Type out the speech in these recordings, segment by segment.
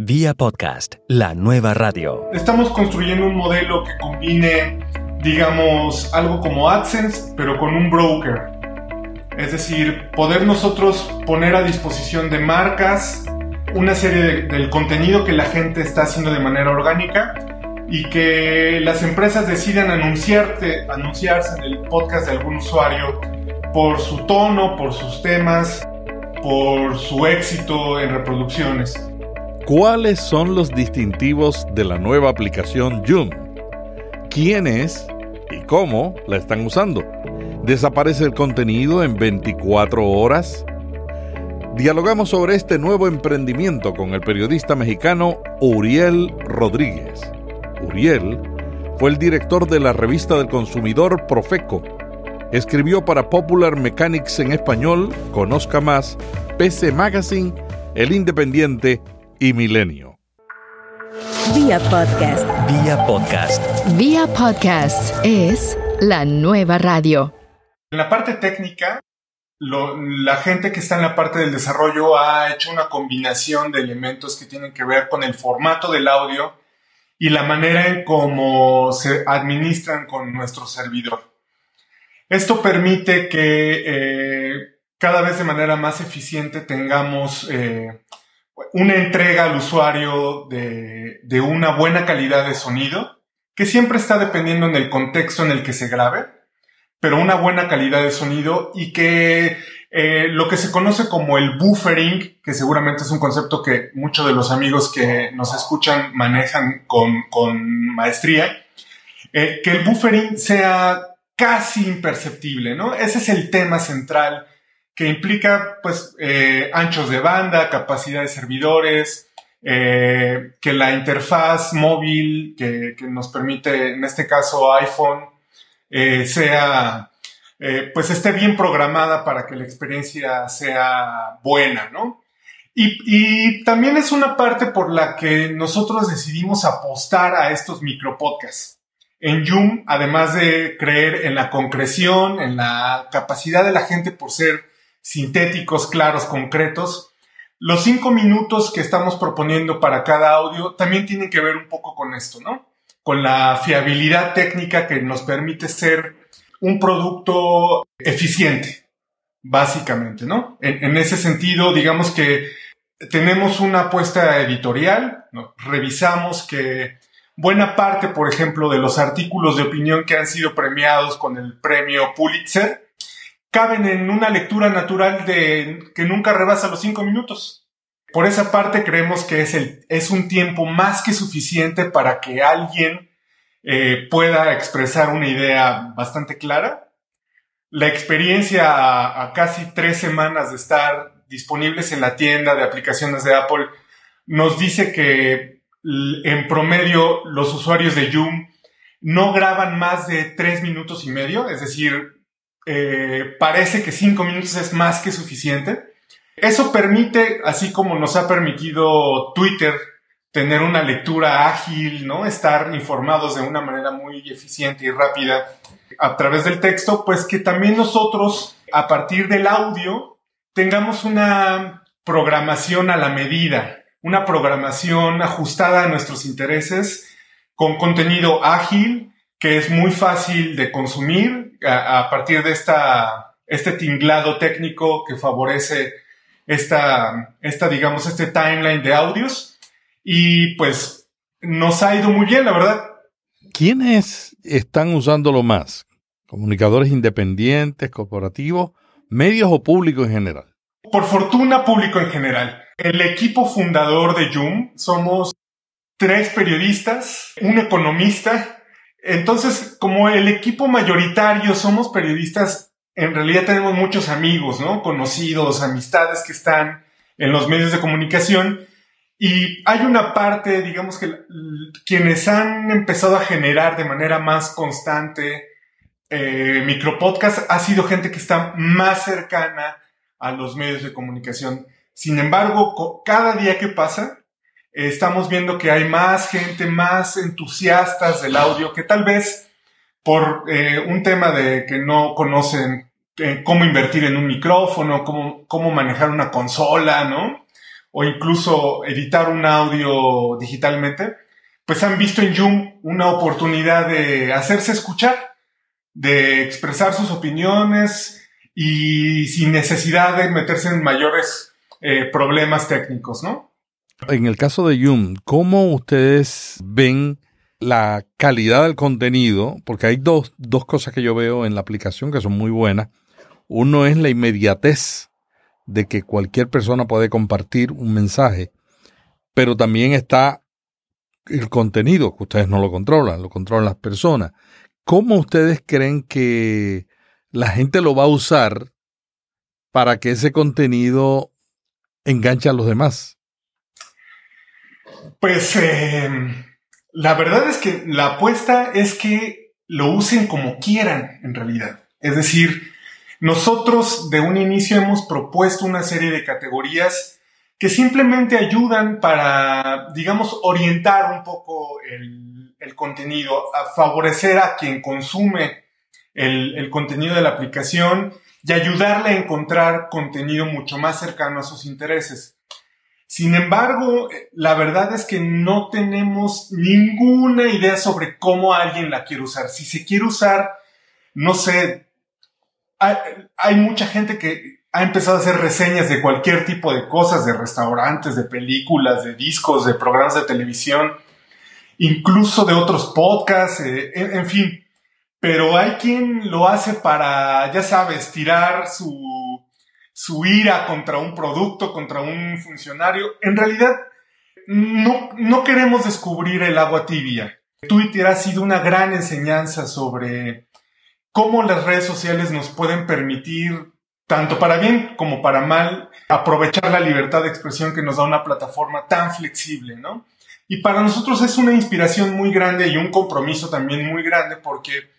Vía podcast, la nueva radio. Estamos construyendo un modelo que combine, digamos, algo como AdSense, pero con un broker. Es decir, poder nosotros poner a disposición de marcas una serie del contenido que la gente está haciendo de manera orgánica y que las empresas decidan anunciarte, anunciarse en el podcast de algún usuario por su tono, por sus temas, por su éxito en reproducciones. ¿Cuáles son los distintivos de la nueva aplicación Joom? ¿Quiénes y cómo la están usando? ¿Desaparece el contenido en 24 horas? Dialogamos sobre este nuevo emprendimiento con el periodista mexicano Uriel Rodríguez. Uriel fue el director de la revista del consumidor Profeco. Escribió para Popular Mechanics en español, Conozca Más, PC Magazine, El Independiente y Milenio. Vía podcast. Vía podcast. Vía podcast es la nueva radio. En la parte técnica, la gente que está en la parte del desarrollo ha hecho una combinación de elementos que tienen que ver con el formato del audio y la manera en cómo se administran con nuestro servidor. Esto permite que eh, cada vez de manera más eficiente tengamos eh, una entrega al usuario de, de, una buena calidad de sonido, que siempre está dependiendo en el contexto en el que se grabe, pero una buena calidad de sonido y que eh, lo que se conoce como el buffering, que seguramente es un concepto que muchos de los amigos que nos escuchan manejan con, con maestría, eh, que el buffering sea casi imperceptible, ¿no? Ese es el tema central que implica pues eh, anchos de banda, capacidad de servidores, eh, que la interfaz móvil que, nos permite, en este caso iPhone, eh, sea, pues esté bien programada para que la experiencia sea buena, ¿no? Y, y, también es una parte por la que nosotros decidimos apostar a estos micropodcasts. En Zoom, además de creer en la concreción, en la capacidad de la gente por ser sintéticos, claros, concretos. Los cinco minutos que estamos proponiendo para cada audio también tienen que ver un poco con esto, ¿no? Con la fiabilidad técnica que nos permite ser un producto eficiente, básicamente, ¿no? En, ese sentido, digamos que tenemos una apuesta editorial, revisamos que buena parte, por ejemplo, de los artículos de opinión que han sido premiados con el premio Pulitzer, caben en una lectura natural de que nunca rebasa los cinco minutos. Por esa parte creemos que es, es un tiempo más que suficiente para que alguien eh, pueda expresar una idea bastante clara. La experiencia a, a, casi tres semanas de estar disponibles en la tienda de aplicaciones de Apple nos dice que en promedio los usuarios de Zoom no graban más de tres minutos y medio, es decir, eh, parece que cinco minutos es más que suficiente. Eso permite, así como nos ha permitido Twitter, tener una lectura ágil, ¿no? Estar informados de una manera muy eficiente y rápida a través del texto, pues que también nosotros, a partir del audio, tengamos una programación a la medida, una programación ajustada a nuestros intereses, con contenido ágil, que es muy fácil de consumir a, partir de esta, este tinglado técnico que favorece esta, esta, digamos, este timeline de audios. Y pues nos ha ido muy bien, la verdad. ¿Quiénes están usándolo más? ¿Comunicadores independientes, corporativos, medios o público en general? Por fortuna, público en general. El equipo fundador de Zoom somos tres periodistas, un economista entonces, como el equipo mayoritario somos periodistas, en realidad tenemos muchos amigos, ¿no? Conocidos, amistades que están en los medios de comunicación. Y hay una parte, digamos que quienes han empezado a generar de manera más constante eh, micropodcast ha sido gente que está más cercana a los medios de comunicación. Sin embargo, cada día que pasa, estamos viendo que hay más gente, más entusiastas del audio que tal vez por eh, un tema de que no conocen eh, cómo invertir en un micrófono, cómo, cómo manejar una consola, ¿no? o incluso editar un audio digitalmente, pues han visto en Zoom una oportunidad de hacerse escuchar, de expresar sus opiniones y sin necesidad de meterse en mayores eh, problemas técnicos, ¿no? En el caso de Zoom, ¿cómo ustedes ven la calidad del contenido? Porque hay dos, dos cosas que yo veo en la aplicación que son muy buenas. Uno es la inmediatez de que cualquier persona puede compartir un mensaje, pero también está el contenido, que ustedes no lo controlan, lo controlan las personas. ¿Cómo ustedes creen que la gente lo va a usar para que ese contenido enganche a los demás? Pues eh, la verdad es que la apuesta es que lo usen como quieran, en realidad. Es decir, nosotros de un inicio hemos propuesto una serie de categorías que simplemente ayudan para, digamos, orientar un poco el, contenido, a favorecer a quien consume el contenido de la aplicación y ayudarle a encontrar contenido mucho más cercano a sus intereses. Sin embargo, la verdad es que no tenemos ninguna idea sobre cómo alguien la quiere usar. Si se quiere usar, no sé, hay, mucha gente que ha empezado a hacer reseñas de cualquier tipo de cosas, de restaurantes, de películas, de discos, de programas de televisión, incluso de otros podcasts, eh, en, fin. Pero hay quien lo hace para, ya sabes, tirar su, su ira contra un producto, contra un funcionario. En realidad, no, queremos descubrir el agua tibia. Twitter ha sido una gran enseñanza sobre cómo las redes sociales nos pueden permitir, tanto para bien como para mal, aprovechar la libertad de expresión que nos da una plataforma tan flexible, ¿no? Y para nosotros es una inspiración muy grande y un compromiso también muy grande porque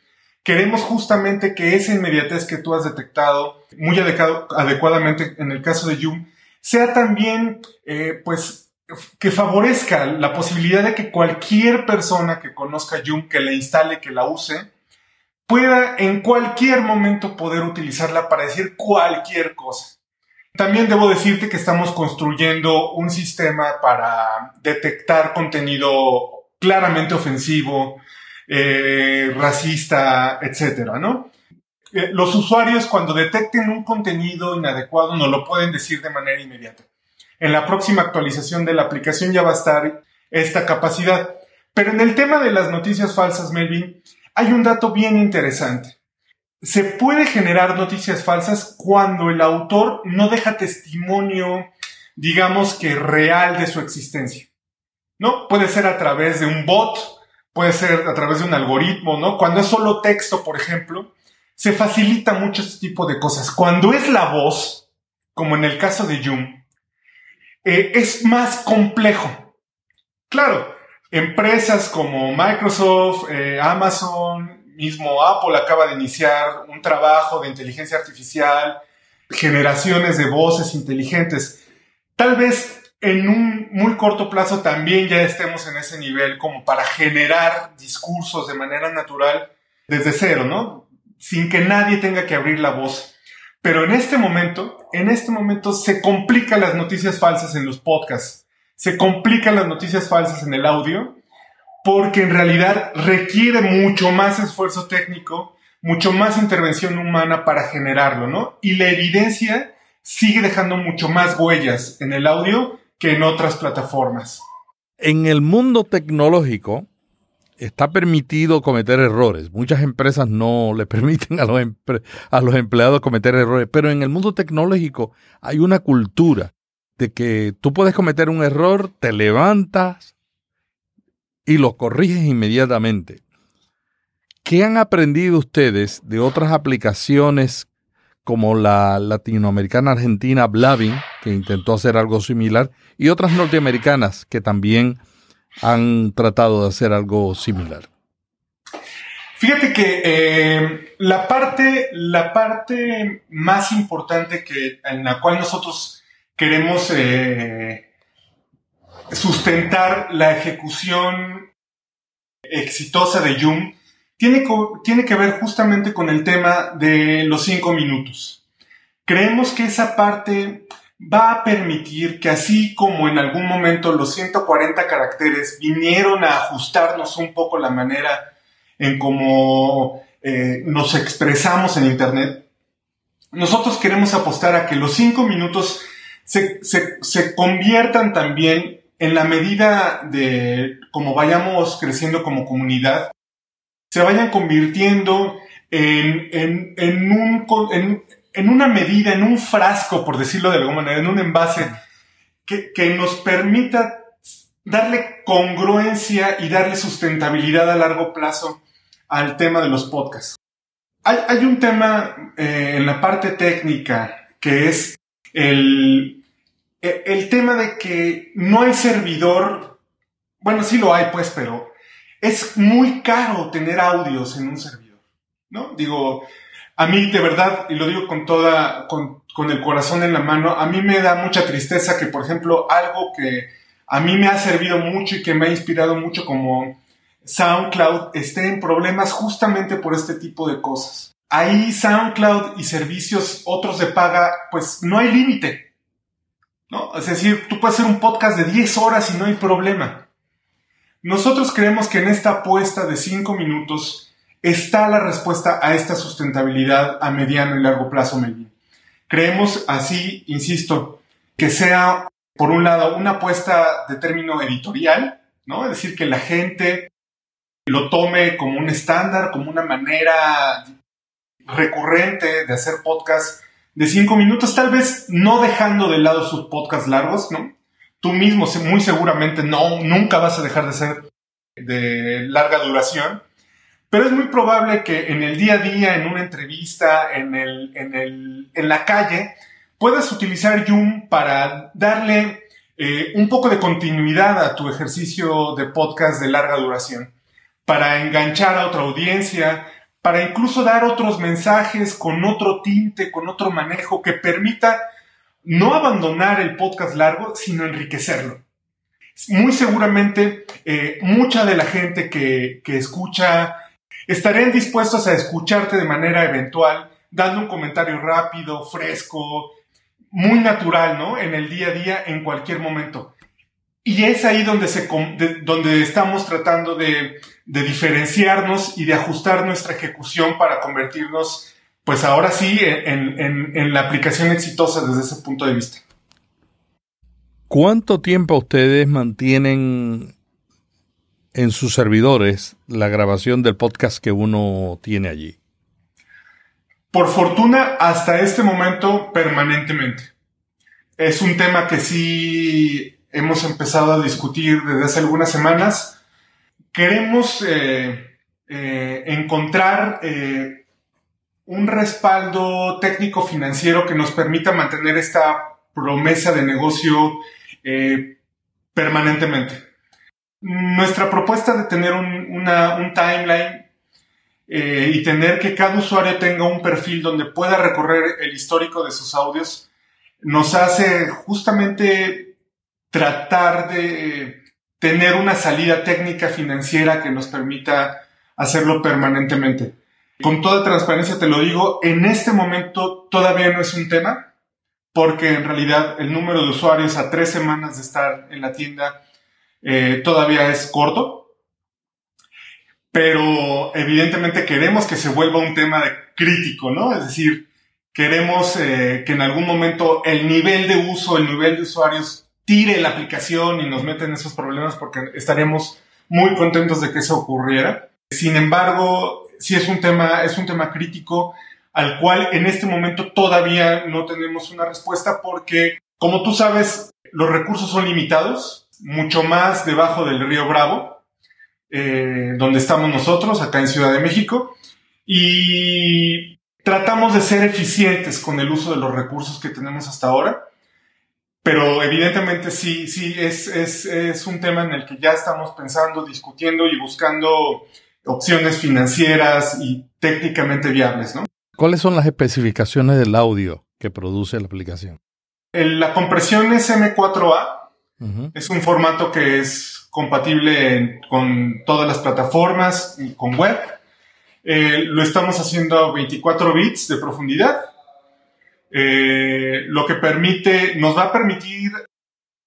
queremos justamente que esa inmediatez que tú has detectado muy adecuadamente en el caso de Yum sea también, eh, pues, que favorezca la posibilidad de que cualquier persona que conozca Yum, que la instale, que la use, pueda en cualquier momento poder utilizarla para decir cualquier cosa. También debo decirte que estamos construyendo un sistema para detectar contenido claramente ofensivo, eh, racista, etcétera, ¿no? Eh, los usuarios cuando detecten un contenido inadecuado no lo pueden decir de manera inmediata. En la próxima actualización de la aplicación ya va a estar esta capacidad. Pero en el tema de las noticias falsas, Melvin, hay un dato bien interesante. Se puede generar noticias falsas cuando el autor no deja testimonio, digamos que real de su existencia. ¿No? Puede ser a través de un bot, puede ser a través de un algoritmo, ¿no? Cuando es solo texto, por ejemplo, se facilita mucho este tipo de cosas. Cuando es la voz, como en el caso de Jung, eh, es más complejo. Claro, Empresas como Microsoft, eh, Amazon, mismo Apple acaba de iniciar un trabajo de inteligencia artificial, generaciones de voces inteligentes. Tal vez en un muy corto plazo también ya estemos en ese nivel como para generar discursos de manera natural desde cero, ¿no? Sin que nadie tenga que abrir la voz. Pero en este momento, en este momento se complican las noticias falsas en los podcasts se complican las noticias falsas en el audio porque en realidad requiere mucho más esfuerzo técnico, mucho más intervención humana para generarlo, ¿no? Y la evidencia sigue dejando mucho más huellas en el audio que en otras plataformas. En el mundo tecnológico está permitido cometer errores. Muchas empresas no le permiten a los, empleados cometer errores, pero en el mundo tecnológico hay una cultura de que tú puedes cometer un error, te levantas y lo corriges inmediatamente. ¿Qué han aprendido ustedes de otras aplicaciones como la latinoamericana argentina Blavin, que intentó hacer algo similar, y otras norteamericanas que también han tratado de hacer algo similar? Fíjate que eh, la, parte, la parte más importante que, en la cual nosotros queremos eh, sustentar la ejecución exitosa de Jung, tiene, tiene que ver justamente con el tema de los cinco minutos. Creemos que esa parte va a permitir que así como en algún momento los 140 caracteres vinieron a ajustarnos un poco la manera en cómo eh, nos expresamos en Internet, nosotros queremos apostar a que los cinco minutos se, se conviertan también en la medida de cómo vayamos creciendo como comunidad, se vayan convirtiendo en, en, en, un, en, una medida, en un frasco, por decirlo de alguna manera, en un envase que, que nos permita darle congruencia y darle sustentabilidad a largo plazo al tema de los podcasts. Hay, un tema eh, en la parte técnica que es el, el tema de que no hay servidor, bueno, sí lo hay pues, pero es muy caro tener audios en un servidor, ¿no? Digo, a mí de verdad, y lo digo con toda, con, el corazón en la mano, a mí me da mucha tristeza que, por ejemplo, algo que a mí me ha servido mucho y que me ha inspirado mucho como SoundCloud esté en problemas justamente por este tipo de cosas. Ahí SoundCloud y servicios otros de paga, pues no hay límite. ¿no? Es decir, tú puedes hacer un podcast de 10 horas y no hay problema. Nosotros creemos que en esta apuesta de 5 minutos está la respuesta a esta sustentabilidad a mediano y largo plazo, Melvin. Creemos así, insisto, que sea, por un lado, una apuesta de término editorial, ¿no? Es decir, que la gente lo tome como un estándar, como una manera recurrente de hacer podcast de 5 minutos, tal vez no dejando de lado sus podcasts largos, ¿no? tú mismo muy seguramente no, nunca vas a dejar de ser de larga duración, pero es muy probable que en el día a día, en una entrevista, en, el, en, el, en la calle, puedas utilizar Zoom para darle eh, un poco de continuidad a tu ejercicio de podcast de larga duración, para enganchar a otra audiencia, para incluso dar otros mensajes con otro tinte, con otro manejo que permita no abandonar el podcast largo, sino enriquecerlo. Muy seguramente eh, mucha de la gente que, que escucha estarían dispuestos a escucharte de manera eventual, dando un comentario rápido, fresco, muy natural, ¿no? En el día a día, en cualquier momento. Y es ahí donde, se, donde estamos tratando de, de, diferenciarnos y de ajustar nuestra ejecución para convertirnos pues ahora sí, en, la aplicación exitosa desde ese punto de vista. ¿Cuánto tiempo ustedes mantienen en sus servidores la grabación del podcast que uno tiene allí? Por fortuna, hasta este momento, permanentemente. Es un tema que sí hemos empezado a discutir desde hace algunas semanas. Queremos eh, eh, encontrar eh, un respaldo técnico financiero que nos permita mantener esta promesa de negocio permanentemente. Nuestra propuesta de tener un, timeline eh, y tener que cada usuario tenga un perfil donde pueda recorrer el histórico de sus audios nos hace justamente tratar de tener una salida técnica financiera que nos permita hacerlo permanentemente. Con toda transparencia te lo digo, en este momento todavía no es un tema, porque en realidad el número de usuarios a tres semanas de estar en la tienda eh, todavía es corto. Pero evidentemente queremos que se vuelva un tema crítico, ¿no? Es decir, queremos eh, que en algún momento el nivel de uso, el nivel de usuarios tire la aplicación y nos meta en esos problemas porque estaríamos muy contentos de que eso ocurriera. Sin embargo, sí es un tema, es un tema crítico al cual en este momento todavía no tenemos una respuesta porque, como tú sabes, los recursos son limitados, mucho más debajo del río Bravo, eh, donde estamos nosotros, acá en Ciudad de México, y tratamos de ser eficientes con el uso de los recursos que tenemos hasta ahora, pero evidentemente sí, sí, es, es, es un tema en el que ya estamos pensando, discutiendo y buscando opciones financieras y técnicamente viables, ¿no? ¿Cuáles son las especificaciones del audio que produce la aplicación? La compresión es M4A. Es un formato que es compatible con todas las plataformas con web. Eh, lo estamos haciendo a 24 bits de profundidad. eh, lo que permite, nos va a permitir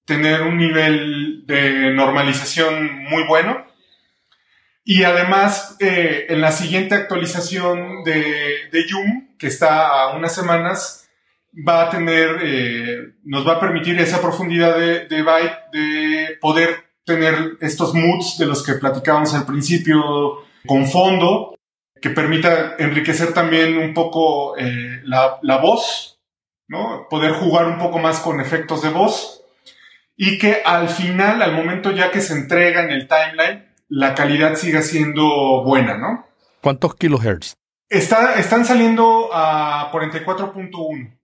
tener un nivel de normalización muy bueno. Y además, eh, en la siguiente actualización de, de Yum, que está a unas semanas, va a tener, eh, nos va a permitir esa profundidad de, de byte de poder tener estos moods de los que platicábamos al principio con fondo, que permita enriquecer también un poco eh, la, la voz, ¿no? Poder jugar un poco más con efectos de voz y que al final, al momento ya que se entrega en el timeline, la calidad siga siendo buena, ¿no? ¿Cuántos kilohertz? Está, están saliendo a 44.1.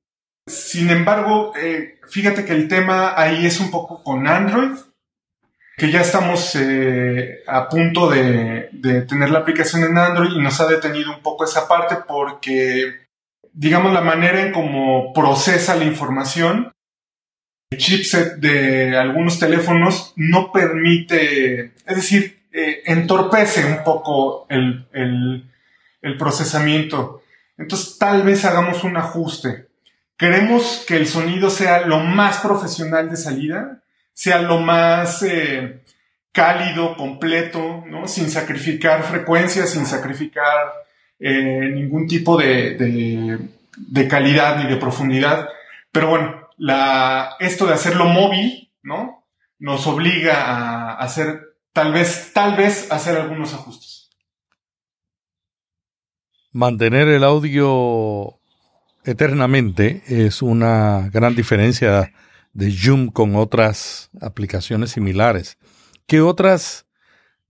Sin embargo, eh, fíjate que el tema ahí es un poco con Android, que ya estamos eh, a punto de, tener la aplicación en Android y nos ha detenido un poco esa parte porque, digamos, la manera en cómo procesa la información, el chipset de algunos teléfonos no permite, es decir, eh, entorpece un poco el procesamiento. Entonces, tal vez hagamos un ajuste. Queremos que el sonido sea lo más profesional de salida, sea lo más eh, cálido, completo, ¿no? sin sacrificar frecuencias, sin sacrificar eh, ningún tipo de, de, calidad ni de profundidad. Pero bueno, esto de hacerlo móvil, ¿no? Nos obliga a hacer, tal vez, tal vez hacer algunos ajustes. Mantener el audio eternamente es una gran diferencia de Zoom con otras aplicaciones similares. ¿Qué otras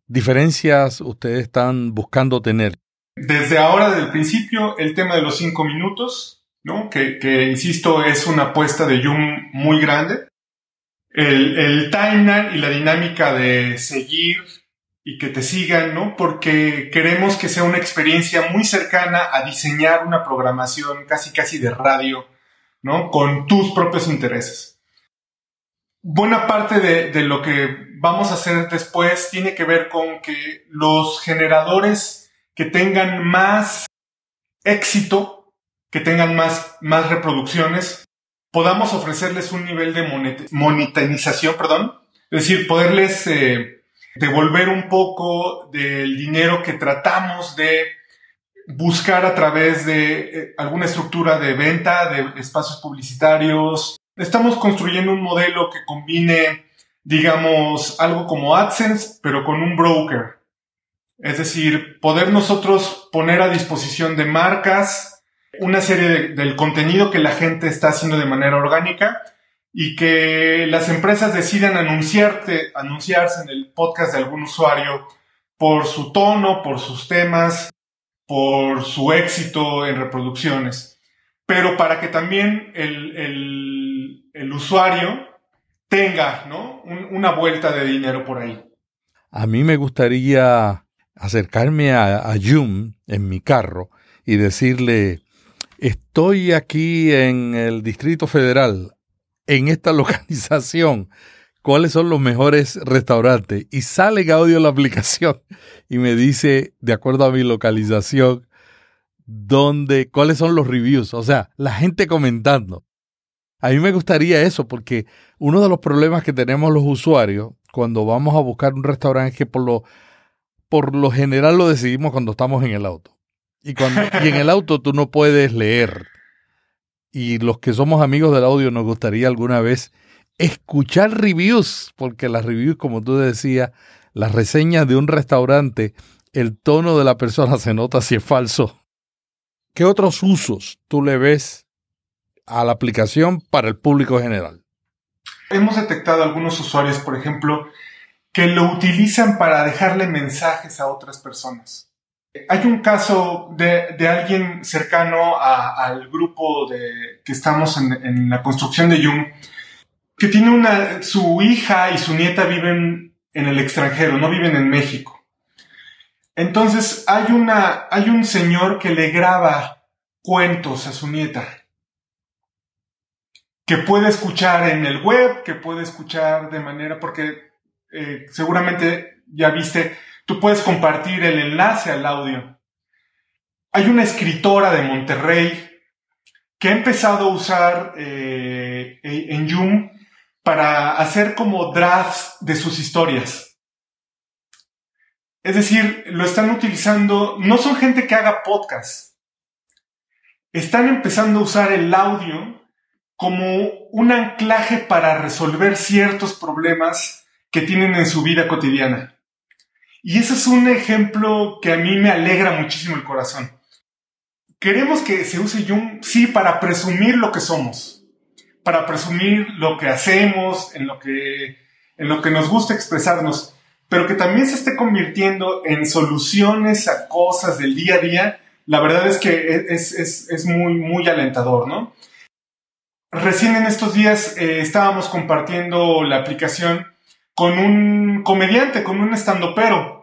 diferencias ustedes están buscando tener? Desde ahora, desde el principio, el tema de los cinco minutos, ¿no? Que, insisto, es una apuesta de Zoom muy grande. El, el timeline y la dinámica de seguir y que te sigan, ¿no? Porque queremos que sea una experiencia muy cercana a diseñar una programación casi casi de radio, ¿no? Con tus propios intereses. Buena parte de, de lo que vamos a hacer después tiene que ver con que los generadores que tengan más éxito, que tengan más, más reproducciones, podamos ofrecerles un nivel de monetización, perdón, es decir, poderles eh, devolver un poco del dinero que tratamos de buscar a través de eh, alguna estructura de venta, de espacios publicitarios. Estamos construyendo un modelo que combine, digamos, algo como AdSense, pero con un broker. Es decir, poder nosotros poner a disposición de marcas una serie de, del contenido que la gente está haciendo de manera orgánica y que las empresas decidan anunciarte, anunciarse en el podcast de algún usuario por su tono, por sus temas, por su éxito en reproducciones. Pero para que también el, el, usuario tenga ¿no? Un, una vuelta de dinero por ahí. A mí me gustaría acercarme a, a en mi carro y decirle, estoy aquí en el Distrito Federal, en esta localización, cuáles son los mejores restaurantes. Y sale en audio la aplicación y me dice, de acuerdo a mi localización, dónde, cuáles son los reviews. O sea, la gente comentando. A mí me gustaría eso porque uno de los problemas que tenemos los usuarios cuando vamos a buscar un restaurante es que por lo, por lo general lo decidimos cuando estamos en el auto. Y, cuando, y en el auto tú no puedes leer. Y los que somos amigos del audio nos gustaría alguna vez escuchar reviews, porque las reviews, como tú decías, las reseñas de un restaurante, el tono de la persona se nota si es falso. ¿Qué otros usos tú le ves a la aplicación para el público general? Hemos detectado algunos usuarios, por ejemplo, que lo utilizan para dejarle mensajes a otras personas. Hay un caso de, de alguien cercano al grupo de, que estamos en, en la construcción de Jung, que tiene una, su hija y su nieta viven en el extranjero, no viven en México. Entonces hay una, hay un señor que le graba cuentos a su nieta que puede escuchar en el web, que puede escuchar de manera, porque eh, seguramente ya viste, tú puedes compartir el enlace al audio. Hay una escritora de Monterrey que ha empezado a usar eh, en Joom para hacer como drafts de sus historias. Es decir, lo están utilizando, no son gente que haga podcast, están empezando a usar el audio como un anclaje para resolver ciertos problemas que tienen en su vida cotidiana. Y ese es un ejemplo que a mí me alegra muchísimo el corazón. Queremos que se use Jung, sí, para presumir lo que somos, para presumir lo que hacemos, en lo que, en lo que nos gusta expresarnos, pero que también se esté convirtiendo en soluciones a cosas del día a día, la verdad es que es, muy, muy alentador, ¿no? Recién en estos días eh, estábamos compartiendo la aplicación con un comediante, con un estandopero.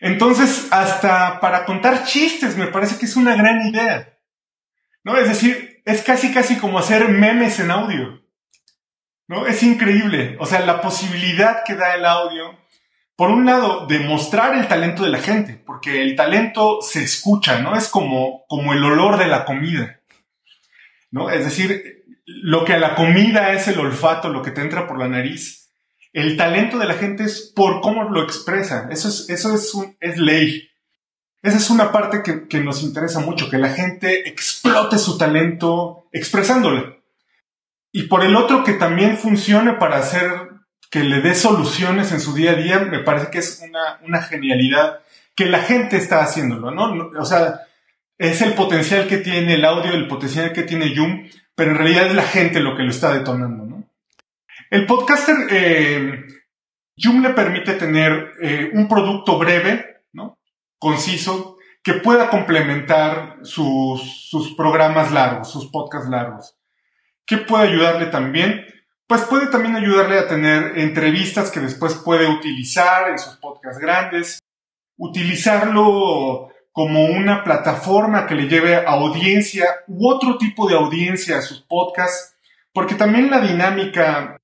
Entonces, hasta para contar chistes me parece que es una gran idea. ¿No? Es decir, es casi casi como hacer memes en audio. ¿No? Es increíble. O sea, la posibilidad que da el audio, por un lado, de mostrar el talento de la gente, porque el talento se escucha, ¿no? Es como, como el olor de la comida. ¿No? Es decir, lo que a la comida es el olfato, lo que te entra por la nariz, el talento de la gente es por cómo lo expresa. Eso es, eso es, ley. Esa es una parte que, nos interesa mucho, que la gente explote su talento expresándolo. Y por el otro, que también funcione para hacer que le dé soluciones en su día a día, me parece que es una, genialidad que la gente está haciéndolo, ¿no? O sea, es el potencial que tiene el audio, el potencial que tiene Zoom, pero en realidad es la gente lo que lo está detonando. El podcaster, eh, le permite tener eh, un producto breve, ¿no? conciso, que pueda complementar sus, sus programas largos, sus podcasts largos. ¿Qué puede ayudarle también? Pues puede también ayudarle a tener entrevistas que después puede utilizar en sus podcasts grandes, utilizarlo como una plataforma que le lleve a audiencia u otro tipo de audiencia a sus podcasts, porque también la dinámica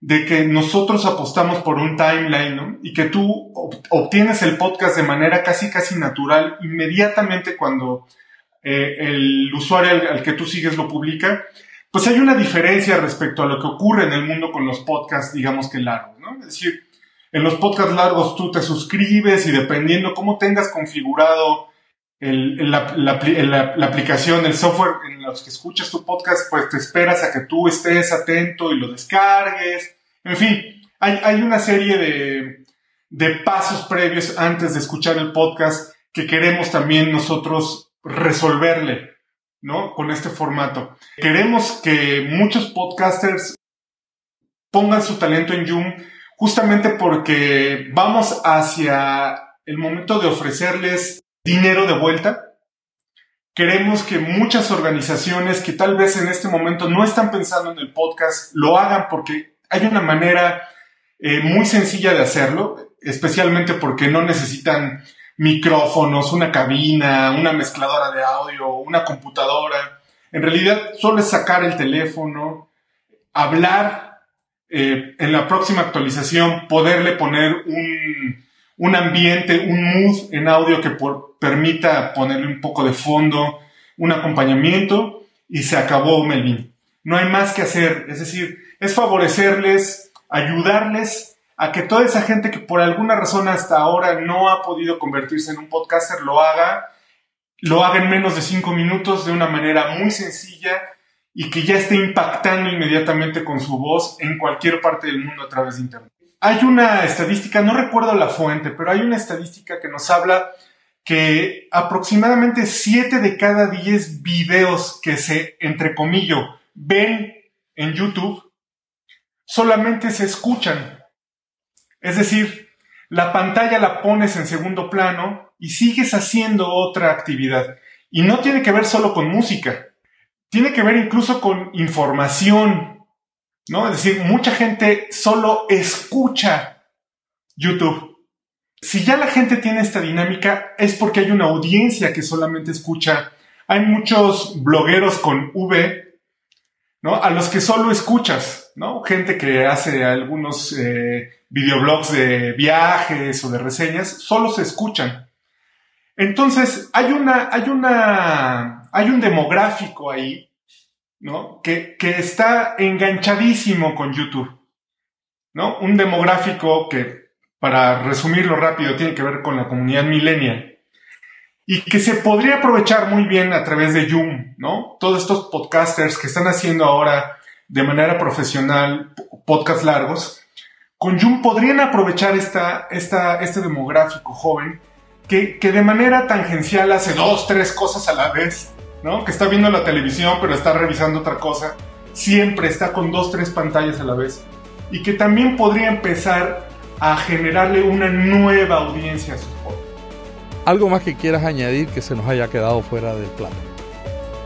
de que nosotros apostamos por un timeline, ¿no? Y que tú obtienes el podcast de manera casi, casi natural inmediatamente cuando eh, el usuario al, que tú sigues lo publica, pues hay una diferencia respecto a lo que ocurre en el mundo con los podcasts, digamos que largos, ¿no? Es decir, en los podcasts largos tú te suscribes y dependiendo cómo tengas configurado la, la, aplicación, el software en los que escuchas tu podcast, pues te esperas a que tú estés atento y lo descargues en fin, hay, una serie de, pasos previos antes de escuchar el podcast que queremos también nosotros resolverle, ¿no? Con este formato. Queremos que muchos podcasters pongan su talento en Zoom justamente porque vamos hacia el momento de ofrecerles dinero de vuelta. Queremos que muchas organizaciones que tal vez en este momento no están pensando en el podcast lo hagan porque hay una manera eh, muy sencilla de hacerlo, especialmente porque no necesitan micrófonos, una cabina, una mezcladora de audio, una computadora. En realidad, solo es sacar el teléfono, hablar eh, en la próxima actualización, poderle poner un, un ambiente, un mood en audio que permita ponerle un poco de fondo, un acompañamiento y se acabó Melvin. No hay más que hacer, es decir, es favorecerles, ayudarles a que toda esa gente que por alguna razón hasta ahora no ha podido convertirse en un podcaster lo haga, lo haga en menos de cinco minutos de una manera muy sencilla y que ya esté impactando inmediatamente con su voz en cualquier parte del mundo a través de Internet. Hay una estadística, no recuerdo la fuente, pero hay una estadística que nos habla que aproximadamente 7 de cada 10 videos que se, entre comillas, ven en YouTube solamente se escuchan. Es decir, la pantalla la pones en segundo plano y sigues haciendo otra actividad. Y no tiene que ver solo con música, tiene que ver incluso con información, ¿no? Es decir, mucha gente solo escucha YouTube. Si ya la gente tiene esta dinámica es porque hay una audiencia que solamente escucha. Hay muchos blogueros con V ¿no? A los que solo escuchas, ¿no? Gente que hace algunos eh, videoblogs de viajes o de reseñas, solo se escuchan. Entonces, hay una, hay una, hay un demográfico ahí, ¿no? Que, que está enganchadísimo con YouTube, ¿no? Un demográfico que, para resumirlo rápido, tiene que ver con la comunidad millennial y que se podría aprovechar muy bien a través de Zoom, ¿no? Todos estos podcasters que están haciendo ahora de manera profesional podcasts largos, con Zoom podrían aprovechar esta, esta, este demográfico joven que, que, de manera tangencial hace dos, tres cosas a la vez, ¿no? Que está viendo la televisión pero está revisando otra cosa, siempre está con dos, tres pantallas a la vez y que también podría empezar a generarle una nueva audiencia a sus podcasts. ¿Algo más que quieras añadir que se nos haya quedado fuera del plano?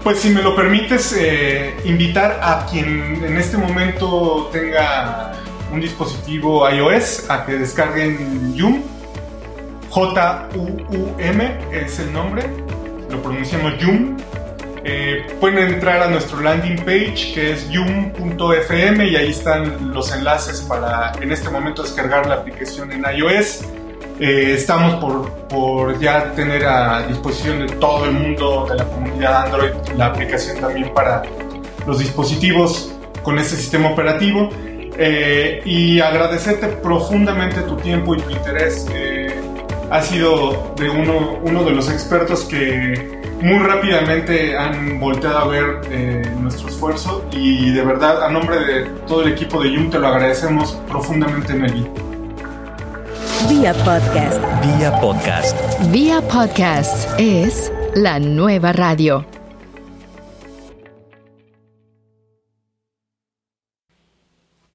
Pues si me lo permites, eh, invitar a quien en este momento tenga un dispositivo iOS a que descarguen Yum. J-U-U-M es el nombre, lo pronunciamos Yum. Eh, pueden entrar a nuestro landing page que es yum.fm y ahí están los enlaces para en este momento descargar la aplicación en iOS eh, estamos por, por, ya tener a disposición de todo el mundo de la comunidad Android la aplicación también para los dispositivos con este sistema operativo. Eh, y agradecerte profundamente tu tiempo y tu interés. Has sido de uno, uno de los expertos que muy rápidamente han volteado a ver eh, nuestro esfuerzo y de verdad a nombre de todo el equipo de Yum te lo agradecemos profundamente Meli. Vía podcast. Vía podcast. Vía podcast es la nueva radio.